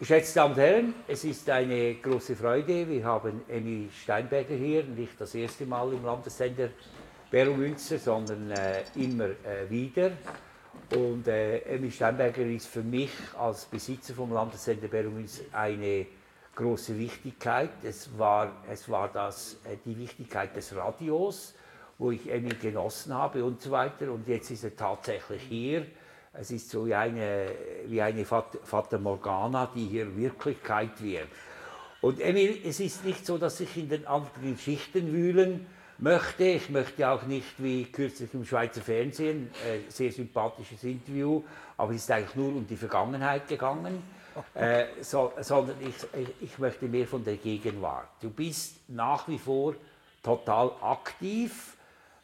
Geschätzte Damen und Herren, es ist eine große Freude. Wir haben Emmy Steinberger hier, nicht das erste Mal im Landessender Beromünster, sondern äh, immer äh, wieder. Und äh, Emmy Steinberger ist für mich als Besitzer vom Landessender Beromünster eine große Wichtigkeit. Es war, es war das, äh, die Wichtigkeit des Radios, wo ich Emmy genossen habe und so weiter. Und jetzt ist er tatsächlich hier es ist so wie eine, wie eine Fata Morgana, die hier Wirklichkeit wird. Und Emil, es ist nicht so, dass ich in den anderen Schichten wühlen möchte. Ich möchte auch nicht wie kürzlich im Schweizer Fernsehen, äh, sehr sympathisches Interview, aber es ist eigentlich nur um die Vergangenheit gegangen, äh, so, sondern ich, ich, ich möchte mehr von der Gegenwart. Du bist nach wie vor total aktiv.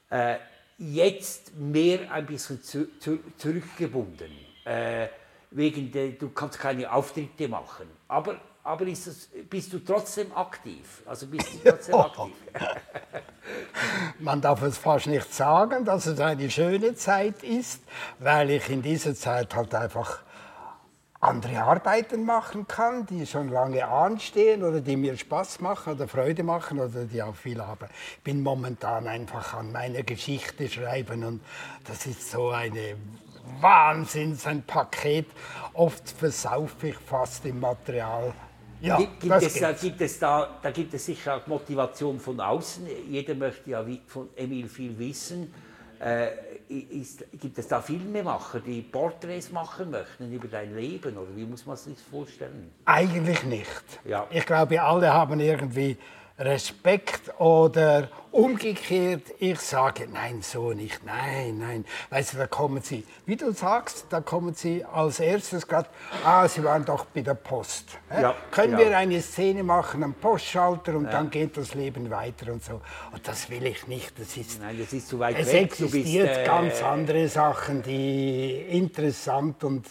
Äh, jetzt mehr ein bisschen zu, zu, zurückgebunden. Äh, wegen der, du kannst keine Auftritte machen. Aber, aber ist das, bist du trotzdem aktiv? Also bist du trotzdem aktiv? Man darf es fast nicht sagen, dass es eine schöne Zeit ist, weil ich in dieser Zeit halt einfach andere Arbeiten machen kann, die schon lange anstehen oder die mir Spaß machen oder Freude machen oder die auch viel haben. Ich bin momentan einfach an meiner Geschichte schreiben und das ist so eine Wahnsinns, ein Paket. Oft versaufe ich fast im Material. Ja, gibt, es, da, gibt es da, da gibt es sicher auch Motivation von außen. Jeder möchte ja von Emil viel wissen. Äh, ist, gibt es da Filmemacher, die Porträts machen möchten über dein Leben? Oder wie muss man sich das vorstellen? Eigentlich nicht. Ja. Ich glaube, alle haben irgendwie Respekt oder umgekehrt, ich sage, nein, so nicht, nein, nein. Weißt du, da kommen sie, wie du sagst, da kommen sie als erstes gerade, ah, sie waren doch bei der Post. Ja, Können ja. wir eine Szene machen am Postschalter und ja. dann geht das Leben weiter und so. Und das will ich nicht, das ist, nein, das ist zu weit es weg. Es existiert bist, äh, ganz andere Sachen, die interessant und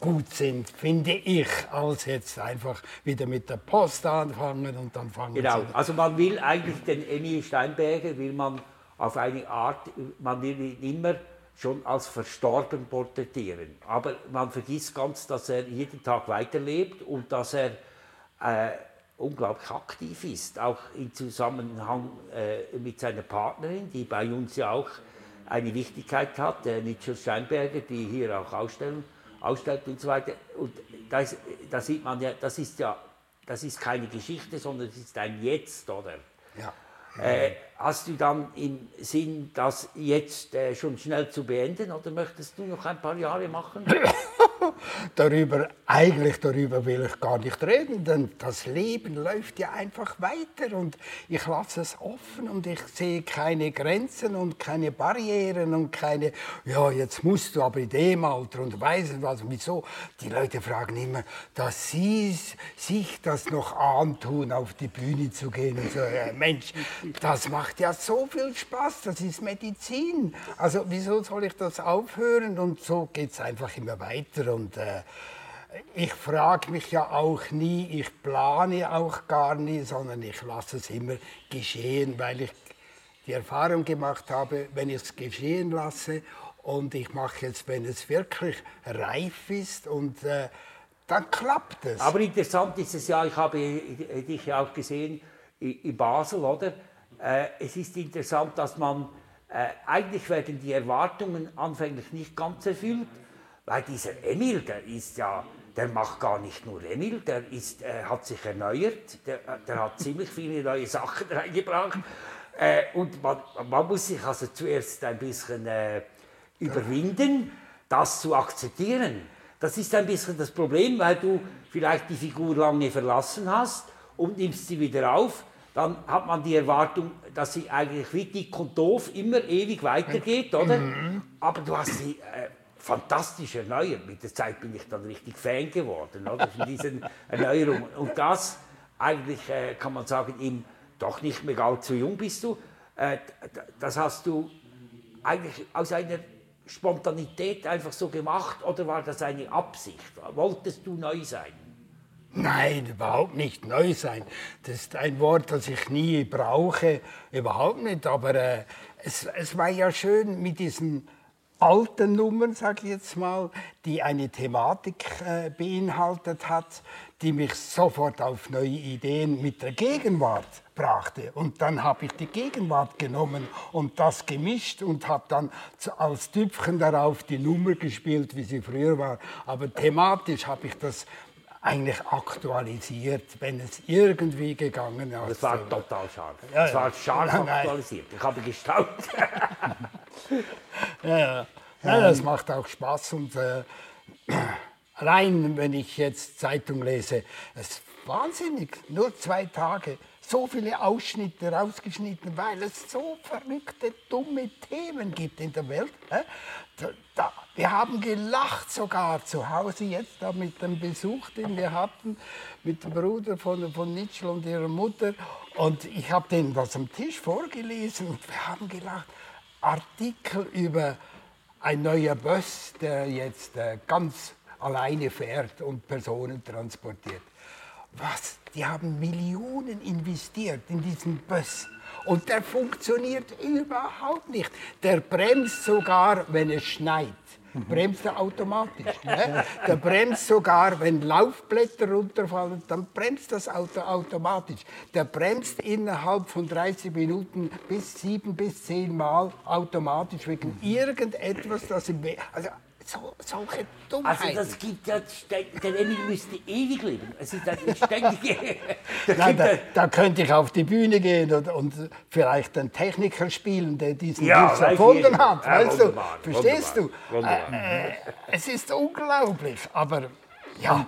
gut sind, finde ich, als jetzt einfach wieder mit der Post anfangen und dann fangen Genau, also man will eigentlich den Emil Steinberger, will man auf eine Art, man will ihn immer schon als verstorben porträtieren. Aber man vergisst ganz, dass er jeden Tag weiterlebt und dass er äh, unglaublich aktiv ist, auch im Zusammenhang äh, mit seiner Partnerin, die bei uns ja auch eine Wichtigkeit hat, der Nietzsche Steinberger, die hier auch ausstellen ausstellt und so weiter. Und da, ist, da sieht man ja, das ist ja, das ist keine Geschichte, sondern es ist ein Jetzt, oder? Ja. Äh, hast du dann im Sinn, das jetzt äh, schon schnell zu beenden oder möchtest du noch ein paar Jahre machen? darüber, eigentlich darüber will ich gar nicht reden, denn das Leben läuft ja einfach weiter und ich lasse es offen und ich sehe keine Grenzen und keine Barrieren und keine, ja, jetzt musst du aber in dem Alter und weißt was, wieso. Die Leute fragen immer, dass sie sich das noch antun, auf die Bühne zu gehen und so. Ja, Mensch, das macht ja so viel Spaß, das ist Medizin. Also wieso soll ich das aufhören? Und so geht es einfach immer weiter. Und äh, ich frage mich ja auch nie, ich plane auch gar nie, sondern ich lasse es immer geschehen, weil ich die Erfahrung gemacht habe, wenn ich es geschehen lasse und ich mache es, wenn es wirklich reif ist und äh, dann klappt es. Aber interessant ist es ja, ich habe dich ja auch gesehen in Basel, oder? Äh, es ist interessant, dass man, äh, eigentlich werden die Erwartungen anfänglich nicht ganz erfüllt, weil dieser Emil, der ist ja, der macht gar nicht nur Emil, der ist, äh, hat sich erneuert, der, äh, der hat ziemlich viele neue Sachen reingebracht. Äh, und man, man, muss sich also zuerst ein bisschen äh, überwinden, das zu akzeptieren. Das ist ein bisschen das Problem, weil du vielleicht die Figur lange verlassen hast und nimmst sie wieder auf. Dann hat man die Erwartung, dass sie eigentlich wie dick und doof immer ewig weitergeht, oder? Mhm. Aber du hast sie äh, fantastisch erneuert. Mit der Zeit bin ich dann richtig Fan geworden oder, von diesen Erneuerungen. Und das eigentlich, äh, kann man sagen, im doch nicht mehr allzu jung bist du, äh, das hast du eigentlich aus einer Spontanität einfach so gemacht oder war das eine Absicht? Wolltest du neu sein? Nein, überhaupt nicht neu sein. Das ist ein Wort, das ich nie brauche, überhaupt nicht. Aber äh, es, es war ja schön mit diesen alten Nummern, sage ich jetzt mal, die eine Thematik äh, beinhaltet hat, die mich sofort auf neue Ideen mit der Gegenwart brachte. Und dann habe ich die Gegenwart genommen und das gemischt und habe dann als Tüpfchen darauf die Nummer gespielt, wie sie früher war. Aber thematisch habe ich das eigentlich aktualisiert, wenn es irgendwie gegangen ist. Das war total scharf. Ja, das war scharf ja, aktualisiert. Ich habe gestaunt. ja, ja. ja, das macht auch Spaß und äh, rein, wenn ich jetzt Zeitung lese, es ist wahnsinnig. Nur zwei Tage so viele Ausschnitte rausgeschnitten, weil es so verrückte, dumme Themen gibt in der Welt. Wir haben gelacht sogar zu Hause jetzt da mit dem Besuch, den wir hatten, mit dem Bruder von, von Nitschel und ihrer Mutter. Und ich habe denen das am Tisch vorgelesen und wir haben gelacht. Artikel über ein neuer Bus, der jetzt äh, ganz alleine fährt und Personen transportiert. Was? Die haben Millionen investiert in diesen Bus. Und der funktioniert überhaupt nicht. Der bremst sogar, wenn es schneit. Bremst er automatisch. Ne? Der bremst sogar, wenn Laufblätter runterfallen, dann bremst das Auto automatisch. Der bremst innerhalb von 30 Minuten bis sieben bis zehn Mal automatisch wegen irgendetwas, das im Weg. Also so, solche Dummheiten. Also das gibt ja, der Emil müsste ewig leben. Es ist ein ständige... Nein, da, da, könnte ich auf die Bühne gehen und, und vielleicht einen Techniker spielen, der diesen ja, Bus erfunden hat. Ja, weißt du? Verstehst du? Äh, äh, es ist unglaublich, aber ja,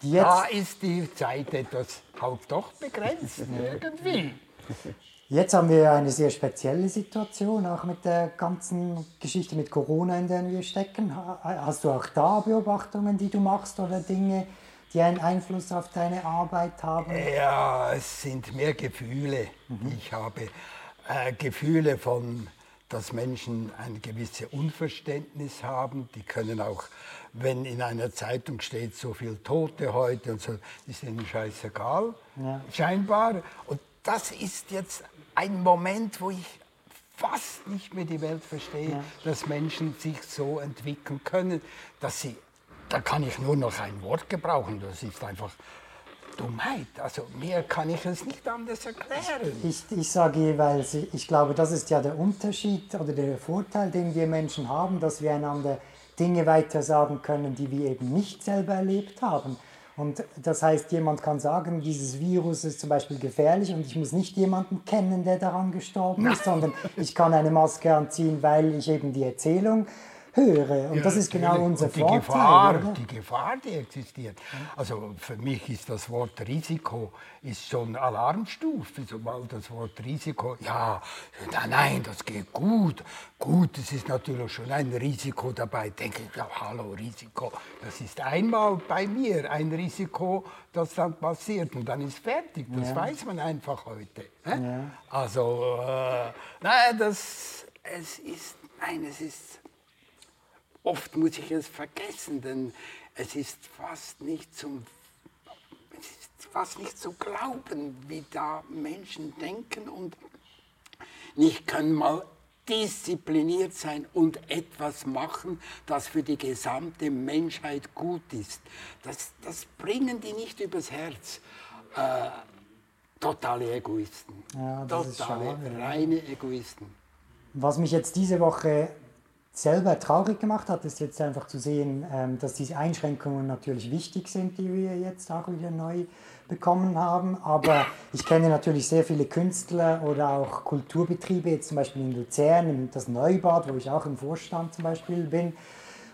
Jetzt. da ist die Zeit etwas halt doch begrenzt irgendwie. Jetzt haben wir eine sehr spezielle Situation, auch mit der ganzen Geschichte mit Corona, in der wir stecken. Hast du auch da Beobachtungen, die du machst oder Dinge, die einen Einfluss auf deine Arbeit haben? Ja, es sind mehr Gefühle. Mhm. Ich habe äh, Gefühle von, dass Menschen ein gewisses Unverständnis haben. Die können auch, wenn in einer Zeitung steht, so viel Tote heute und so, ist ihnen scheißegal, ja. scheinbar. Und das ist jetzt ein Moment, wo ich fast nicht mehr die Welt verstehe, ja. dass Menschen sich so entwickeln können, dass sie, da kann ich nur noch ein Wort gebrauchen, das ist einfach Dummheit. Also mehr kann ich es nicht anders erklären. Ich, ich sage jeweils, ich glaube, das ist ja der Unterschied oder der Vorteil, den wir Menschen haben, dass wir einander Dinge weiter sagen können, die wir eben nicht selber erlebt haben. Und das heißt, jemand kann sagen, dieses Virus ist zum Beispiel gefährlich und ich muss nicht jemanden kennen, der daran gestorben ist, sondern ich kann eine Maske anziehen, weil ich eben die Erzählung höre. Und ja, das ist genau unser und die Vorteil. Gefahr, oder? die Gefahr, die existiert. Also für mich ist das Wort Risiko ist schon Alarmstufe. Sobald das Wort Risiko, ja, nein, nein, das geht gut. Gut, es ist natürlich schon ein Risiko dabei. Denke ich, ja, hallo, Risiko. Das ist einmal bei mir ein Risiko, das dann passiert und dann ist fertig. Das ja. weiß man einfach heute. Ja. Also, äh, nein, das, es ist, nein, es ist Oft muss ich es vergessen, denn es ist fast nicht zum es ist fast nicht zu glauben, wie da Menschen denken und nicht können mal diszipliniert sein und etwas machen, das für die gesamte Menschheit gut ist. Das, das bringen die nicht übers Herz. Äh, totale Egoisten. Ja, totale, schade, reine Egoisten. Was mich jetzt diese Woche selber traurig gemacht hat, ist jetzt einfach zu sehen, ähm, dass diese Einschränkungen natürlich wichtig sind, die wir jetzt auch wieder neu bekommen haben. Aber ich kenne natürlich sehr viele Künstler oder auch Kulturbetriebe, jetzt zum Beispiel in Luzern, das Neubad, wo ich auch im Vorstand zum Beispiel bin,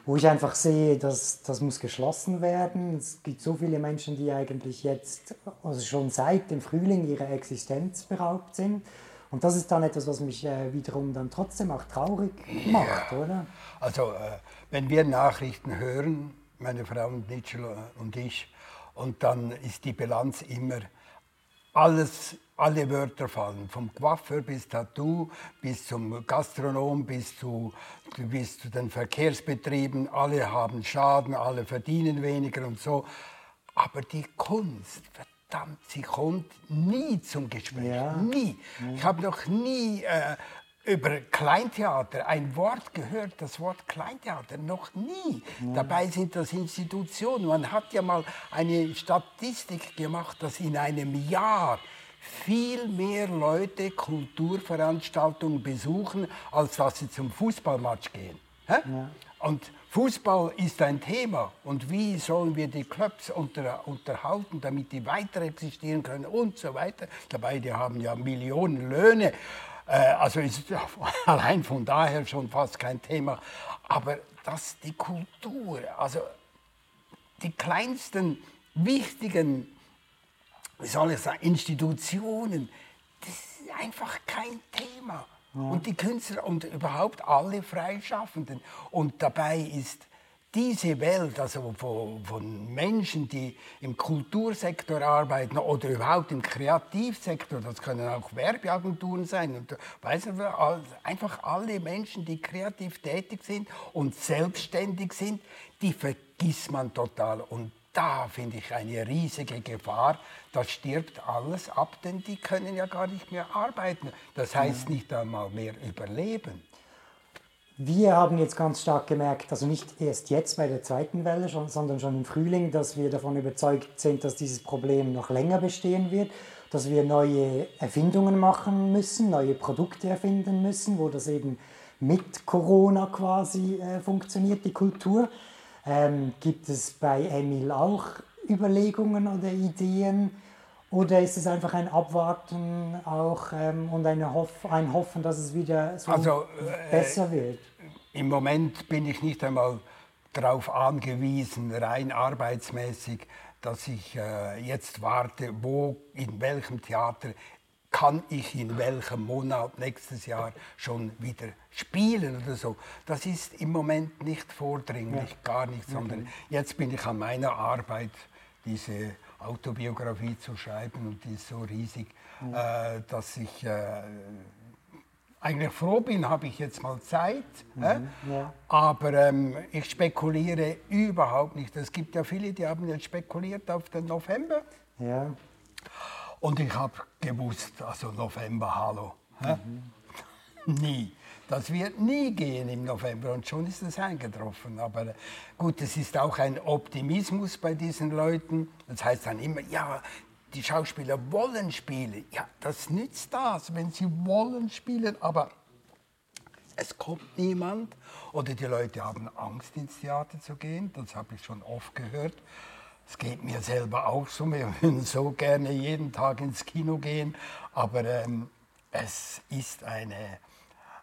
wo ich einfach sehe, dass das muss geschlossen werden. Es gibt so viele Menschen, die eigentlich jetzt, also schon seit dem Frühling ihrer Existenz beraubt sind. Und das ist dann etwas, was mich äh, wiederum dann trotzdem auch traurig macht, ja. oder? Also, äh, wenn wir Nachrichten hören, meine Frau Nitschel und ich, und dann ist die Bilanz immer, alles, alle Wörter fallen, vom Coiffeur bis Tattoo, bis zum Gastronom, bis zu, bis zu den Verkehrsbetrieben, alle haben Schaden, alle verdienen weniger und so. Aber die Kunst, verdammt, sie kommt nie zum Gespräch. Ja. Nie. Ich habe noch nie äh, über Kleintheater ein Wort gehört, das Wort Kleintheater noch nie. Ja. Dabei sind das Institutionen. Man hat ja mal eine Statistik gemacht, dass in einem Jahr viel mehr Leute Kulturveranstaltungen besuchen, als dass sie zum Fußballmatch gehen. Ja. Und Fußball ist ein Thema. Und wie sollen wir die Clubs unter, unterhalten, damit die weiter existieren können und so weiter. Dabei, die haben ja Millionen Löhne. Äh, also ist allein von daher schon fast kein Thema. Aber dass die Kultur, also die kleinsten wichtigen wie soll ich sagen, Institutionen, das ist einfach kein Thema. Und die Künstler und überhaupt alle Freischaffenden. Und dabei ist diese Welt, also von, von, Menschen, die im Kultursektor arbeiten oder überhaupt im Kreativsektor, das können auch Werbeagenturen sein, und, weißt du, einfach alle Menschen, die kreativ tätig sind und selbstständig sind, die vergisst man total. Und da finde ich eine riesige Gefahr. Da stirbt alles ab, denn die können ja gar nicht mehr arbeiten. Das heißt nicht einmal mehr überleben. Wir haben jetzt ganz stark gemerkt, also nicht erst jetzt bei der zweiten Welle, sondern schon im Frühling, dass wir davon überzeugt sind, dass dieses Problem noch länger bestehen wird, dass wir neue Erfindungen machen müssen, neue Produkte erfinden müssen, wo das eben mit Corona quasi äh, funktioniert, die Kultur. Ähm, gibt es bei Emil auch Überlegungen oder Ideen? Oder ist es einfach ein Abwarten auch ähm, und Hoff ein Hoffen, dass es wieder so also, äh, besser wird? Im Moment bin ich nicht einmal darauf angewiesen, rein arbeitsmäßig, dass ich äh, jetzt warte, wo, in welchem Theater kann ich in welchem Monat nächstes Jahr schon wieder spielen oder so. Das ist im Moment nicht vordringlich, ja. gar nicht, sondern okay. jetzt bin ich an meiner Arbeit, diese Autobiografie zu schreiben und die ist so riesig, ja. äh, dass ich äh, eigentlich froh bin, habe ich jetzt mal Zeit. Mhm. Äh? Ja. Aber ähm, ich spekuliere überhaupt nicht. Es gibt ja viele, die haben jetzt spekuliert auf den November. Ja. Und ich habe gewusst, also November, hallo. Mhm. nie. Das wird nie gehen im November und schon ist es eingetroffen. Aber gut, es ist auch ein Optimismus bei diesen Leuten. Das heißt dann immer, ja, die Schauspieler wollen spielen. Ja, das nützt das, wenn sie wollen spielen, aber es kommt niemand. Oder die Leute haben Angst, ins Theater zu gehen. Das habe ich schon oft gehört. Es geht mir selber auch so. Wir würden so gerne jeden Tag ins Kino gehen, aber ähm, es ist eine,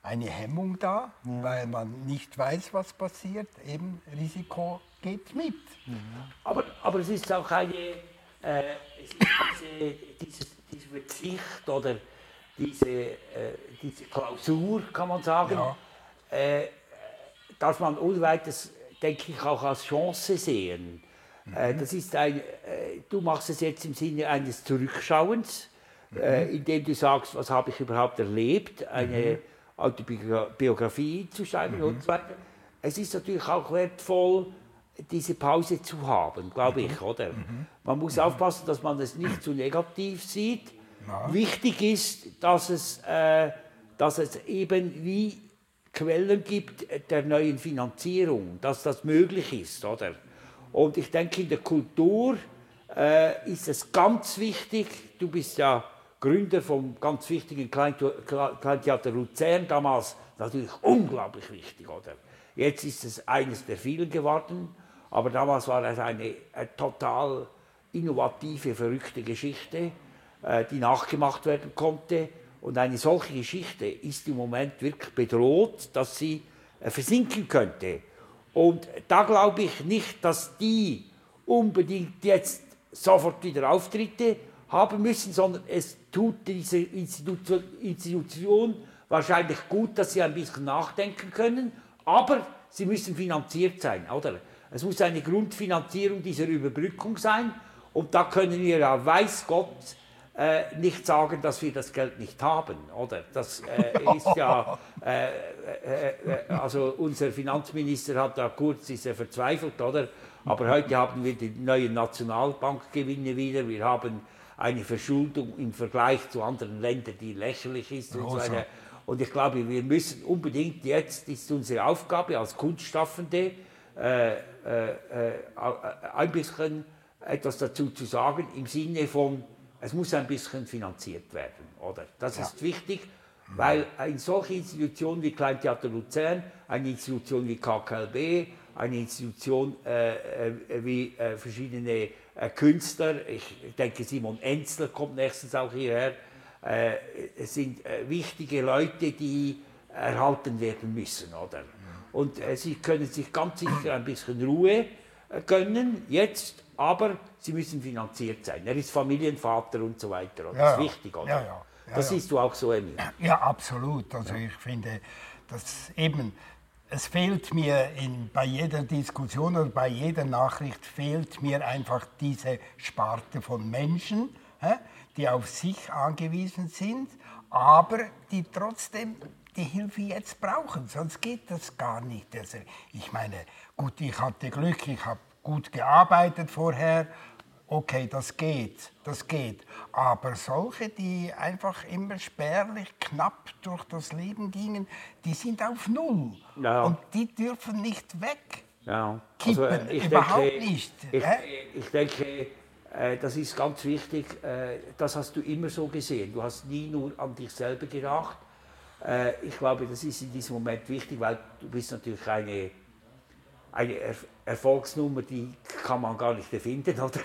eine Hemmung da, ja. weil man nicht weiß, was passiert. Eben Risiko geht mit. Ja. Aber, aber es ist auch eine, äh, diese, diese, diese, Verzicht oder diese, äh, diese Klausur, kann man sagen, ja. äh, dass man unweites, denke ich, auch als Chance sehen. Äh, das ist ein, äh, du machst es jetzt im Sinne eines Zurückschauens, äh, mhm. indem du sagst, was habe ich überhaupt erlebt, eine mhm. Autobiografie zu schreiben mhm. und so weiter. Es ist natürlich auch wertvoll, diese Pause zu haben, glaube ich, oder? Man muss aufpassen, dass man es nicht zu negativ sieht. Ja. Wichtig ist, dass es, äh, dass es eben wie Quellen gibt der neuen Finanzierung, dass das möglich ist, oder? Und ich denke, in der Kultur äh, ist es ganz wichtig, du bist ja Gründer vom ganz wichtigen Kleintheater Luzern, damals natürlich unglaublich wichtig, oder? Jetzt ist es eines der vielen geworden, aber damals war es eine, eine total innovative, verrückte Geschichte, äh, die nachgemacht werden konnte. Und eine solche Geschichte ist im Moment wirklich bedroht, dass sie äh, versinken könnte. Und da glaube ich nicht, dass die unbedingt jetzt sofort wieder Auftritte haben müssen, sondern es tut diese Institution wahrscheinlich gut, dass sie ein bisschen nachdenken können, aber sie müssen finanziert sein, oder? Es muss eine Grundfinanzierung dieser Überbrückung sein und da können wir ja, weiß Gott, äh, nicht sagen, dass wir das Geld nicht haben, oder? Das äh, ist ja, äh, äh, äh, also unser Finanzminister hat da kurz ist er verzweifelt, oder? Aber heute haben wir die neuen Nationalbankgewinne wieder, wir haben eine Verschuldung im Vergleich zu anderen Ländern, die lächerlich ist und so weiter. Und ich glaube, wir müssen unbedingt jetzt, ist unsere Aufgabe als Kunstschaffende, äh, äh, äh, ein bisschen etwas dazu zu sagen im Sinne von, es muss ein bisschen finanziert werden. Oder? Das ja. ist wichtig, weil in solche Institutionen wie Kleintheater Luzern, eine Institution wie KKLB, eine Institution äh, äh, wie äh, verschiedene äh, Künstler, ich denke Simon Enzler kommt nächstens auch hierher, äh, es sind äh, wichtige Leute, die erhalten werden müssen. Oder? Und sie können sich ganz sicher ein bisschen Ruhe gönnen, jetzt, aber sie müssen finanziert sein. Er ist Familienvater und so weiter. Oder? Ja, das ist wichtig, oder? Ja. Ja, das siehst du auch so, Emil. Ja, absolut. Also ich finde, dass eben, es fehlt mir in, bei jeder Diskussion oder bei jeder Nachricht fehlt mir einfach diese Sparte von Menschen, hä, die auf sich angewiesen sind, aber die trotzdem die Hilfe jetzt brauchen, sonst geht das gar nicht. Also ich meine, gut, ich hatte Glück, ich habe gut gearbeitet vorher, okay, das geht, das geht. Aber solche, die einfach immer spärlich, knapp durch das Leben gingen, die sind auf Null. Ja. Und die dürfen nicht weg. Ja. Also, Kippen, ich überhaupt denke, nicht. Ich, ich denke, äh, das ist ganz wichtig, äh, das hast du immer so gesehen. Du hast nie nur an dich selber gedacht. Äh, ich glaube, das ist in diesem Moment wichtig, weil du bist natürlich eine eine er Erfolgsnummer, die kann man gar nicht erfinden. Oder?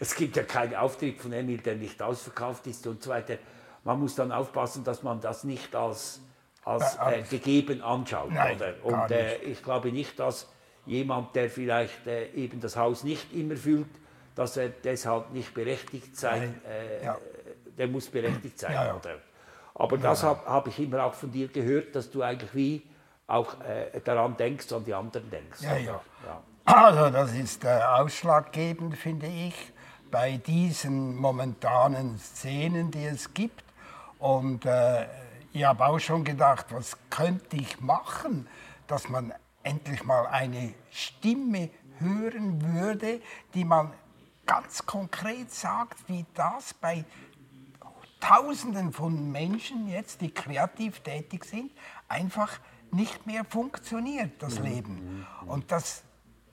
es gibt ja keinen Auftritt von Emil, der nicht ausverkauft ist und so weiter. Man muss dann aufpassen, dass man das nicht als, als äh, gegeben anschaut. Nein, oder? Und äh, ich glaube nicht, dass jemand, der vielleicht äh, eben das Haus nicht immer fühlt, dass er deshalb nicht berechtigt sein, äh, ja. der muss berechtigt sein. Ja, ja. Oder? Aber das habe hab ich immer auch von dir gehört, dass du eigentlich wie auch äh, daran denkst, an die anderen denkst. Ja, ja. ja. Also das ist äh, ausschlaggebend, finde ich, bei diesen momentanen Szenen, die es gibt. Und äh, ich habe auch schon gedacht, was könnte ich machen, dass man endlich mal eine Stimme hören würde, die man ganz konkret sagt, wie das bei Tausenden von Menschen jetzt, die kreativ tätig sind, einfach nicht mehr funktioniert, das mhm. Leben. Und das,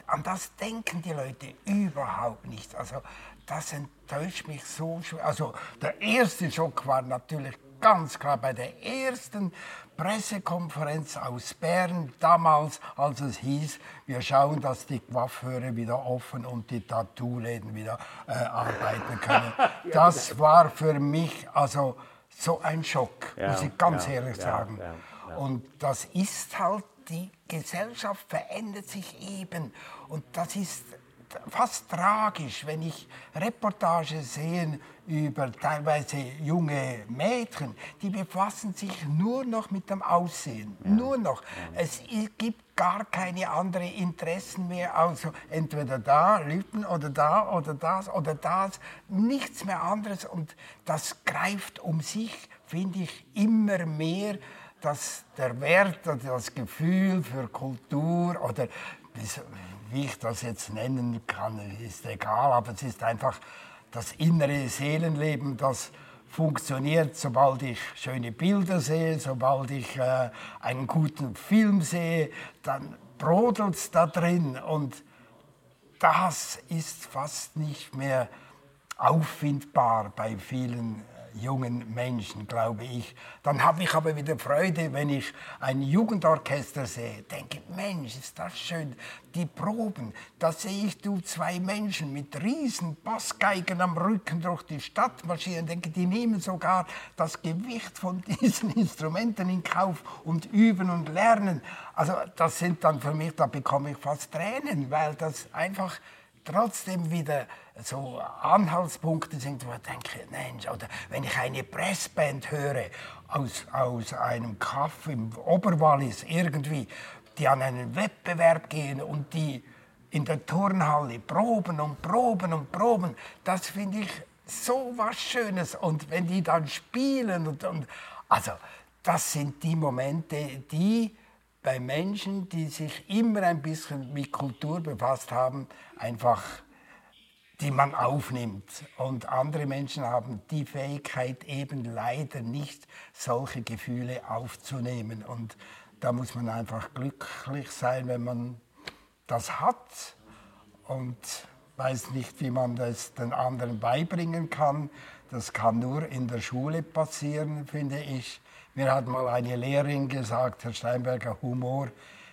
an das denken die Leute überhaupt nicht. Also das enttäuscht mich so schwer. Also der erste Schock war natürlich ganz klar bei der ersten Pressekonferenz aus Bern, damals, als es hieß, wir schauen, dass die Coiffeure wieder offen und die Tattoo-Läden wieder äh, arbeiten können. Das war für mich also so ein Schock, ja, muss ich ganz ja, ehrlich ja, sagen. Und das ist halt, die Gesellschaft verändert sich eben. Und das ist fast tragisch, wenn ich Reportage sehe über teilweise junge Mädchen, die befassen sich nur noch mit dem Aussehen, ja. nur noch. Ja. Es gibt gar keine anderen Interessen mehr, also entweder da, Lippen oder da oder das oder das, nichts mehr anderes und das greift um sich, finde ich, immer mehr dass der Wert oder das Gefühl für Kultur oder wie ich das jetzt nennen kann, ist egal, aber es ist einfach das innere Seelenleben, das funktioniert, sobald ich schöne Bilder sehe, sobald ich äh, einen guten Film sehe, dann brodelt es da drin und das ist fast nicht mehr auffindbar bei vielen jungen Menschen, glaube ich. Dann habe ich aber wieder Freude, wenn ich ein Jugendorchester sehe. Denke, Mensch, ist das schön. Die Proben, da sehe ich du zwei Menschen mit riesen Bassgeigen am Rücken durch die Stadt marschieren. Denke, die nehmen sogar das Gewicht von diesen Instrumenten in Kauf und üben und lernen. Also das sind dann für mich, da bekomme ich fast Tränen, weil das einfach trotzdem wieder so Anhaltspunkte sind, wo ich denke, Mensch, oder wenn ich eine Pressband höre aus, aus einem Kaff im Oberwallis irgendwie, die an einen Wettbewerb gehen und die in der Turnhalle proben und proben und proben, das finde ich so was Schönes. Und wenn die dann spielen und, und also das sind die Momente, die bei Menschen, die sich immer ein bisschen mit Kultur befasst haben, einfach die man aufnimmt. Und andere Menschen haben die Fähigkeit eben leider nicht, solche Gefühle aufzunehmen. Und da muss man einfach glücklich sein, wenn man das hat und weiß nicht, wie man das den anderen beibringen kann. Das kann nur in der Schule passieren, finde ich. Mir hat mal eine Lehrerin gesagt, Herr Steinberger, Humor.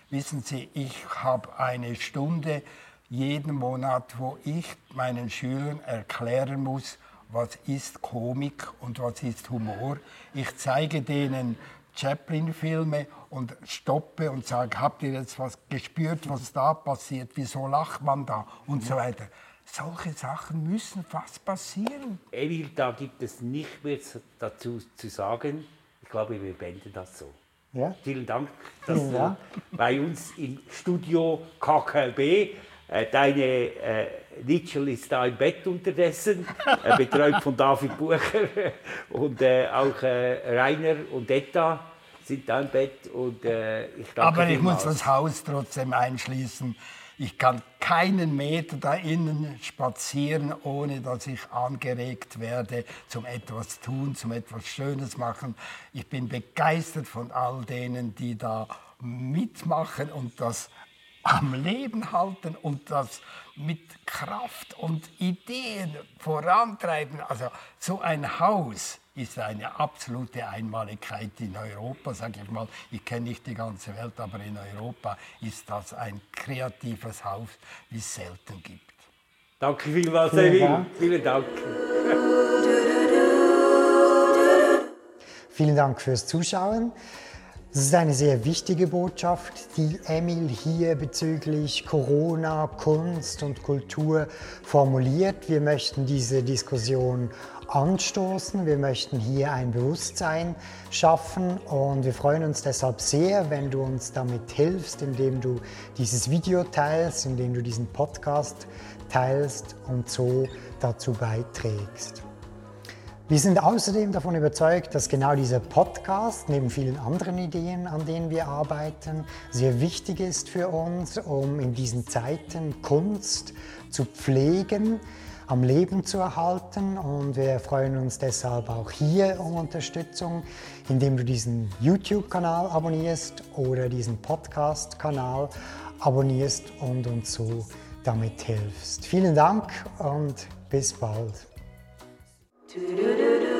Wissen Sie, ich habe eine Stunde jeden Monat, wo ich meinen Schülern erklären muss, was ist Komik und was ist Humor. Ich zeige denen Chaplin-Filme und stoppe und sage, habt ihr jetzt was gespürt, was da passiert, wieso lacht man da und so weiter. Solche Sachen müssen fast passieren. Emil, da gibt es nicht mehr dazu zu sagen. Ich glaube, wir beenden das so. Ja? Vielen Dank, dass Dank. du bei uns im Studio KKB äh, deine äh, Nitschel ist da im Bett unterdessen, äh, betreut von David Bucher und äh, auch äh, Rainer und Etta sind da im Bett und äh, ich danke Aber ich muss das Haus trotzdem einschließen. Ich kann keinen Meter da innen spazieren, ohne dass ich angeregt werde zum etwas tun, zum etwas Schönes machen. Ich bin begeistert von all denen, die da mitmachen und das am Leben halten und das mit Kraft und Ideen vorantreiben. Also so ein Haus ist eine absolute Einmaligkeit in Europa, sage ich mal. Ich kenne nicht die ganze Welt, aber in Europa ist das ein kreatives Haus, wie es selten gibt. Danke vielmals, Emil. Vielen Dank. Vielen Dank fürs Zuschauen. Das ist eine sehr wichtige Botschaft, die Emil hier bezüglich Corona, Kunst und Kultur formuliert. Wir möchten diese Diskussion anstoßen. Wir möchten hier ein Bewusstsein schaffen und wir freuen uns deshalb sehr, wenn du uns damit hilfst, indem du dieses Video teilst, indem du diesen Podcast teilst und so dazu beiträgst. Wir sind außerdem davon überzeugt, dass genau dieser Podcast neben vielen anderen Ideen, an denen wir arbeiten, sehr wichtig ist für uns, um in diesen Zeiten Kunst zu pflegen, am Leben zu erhalten. Und wir freuen uns deshalb auch hier um Unterstützung, indem du diesen YouTube-Kanal abonnierst oder diesen Podcast-Kanal abonnierst und uns so damit hilfst. Vielen Dank und bis bald. Do, do, do, do.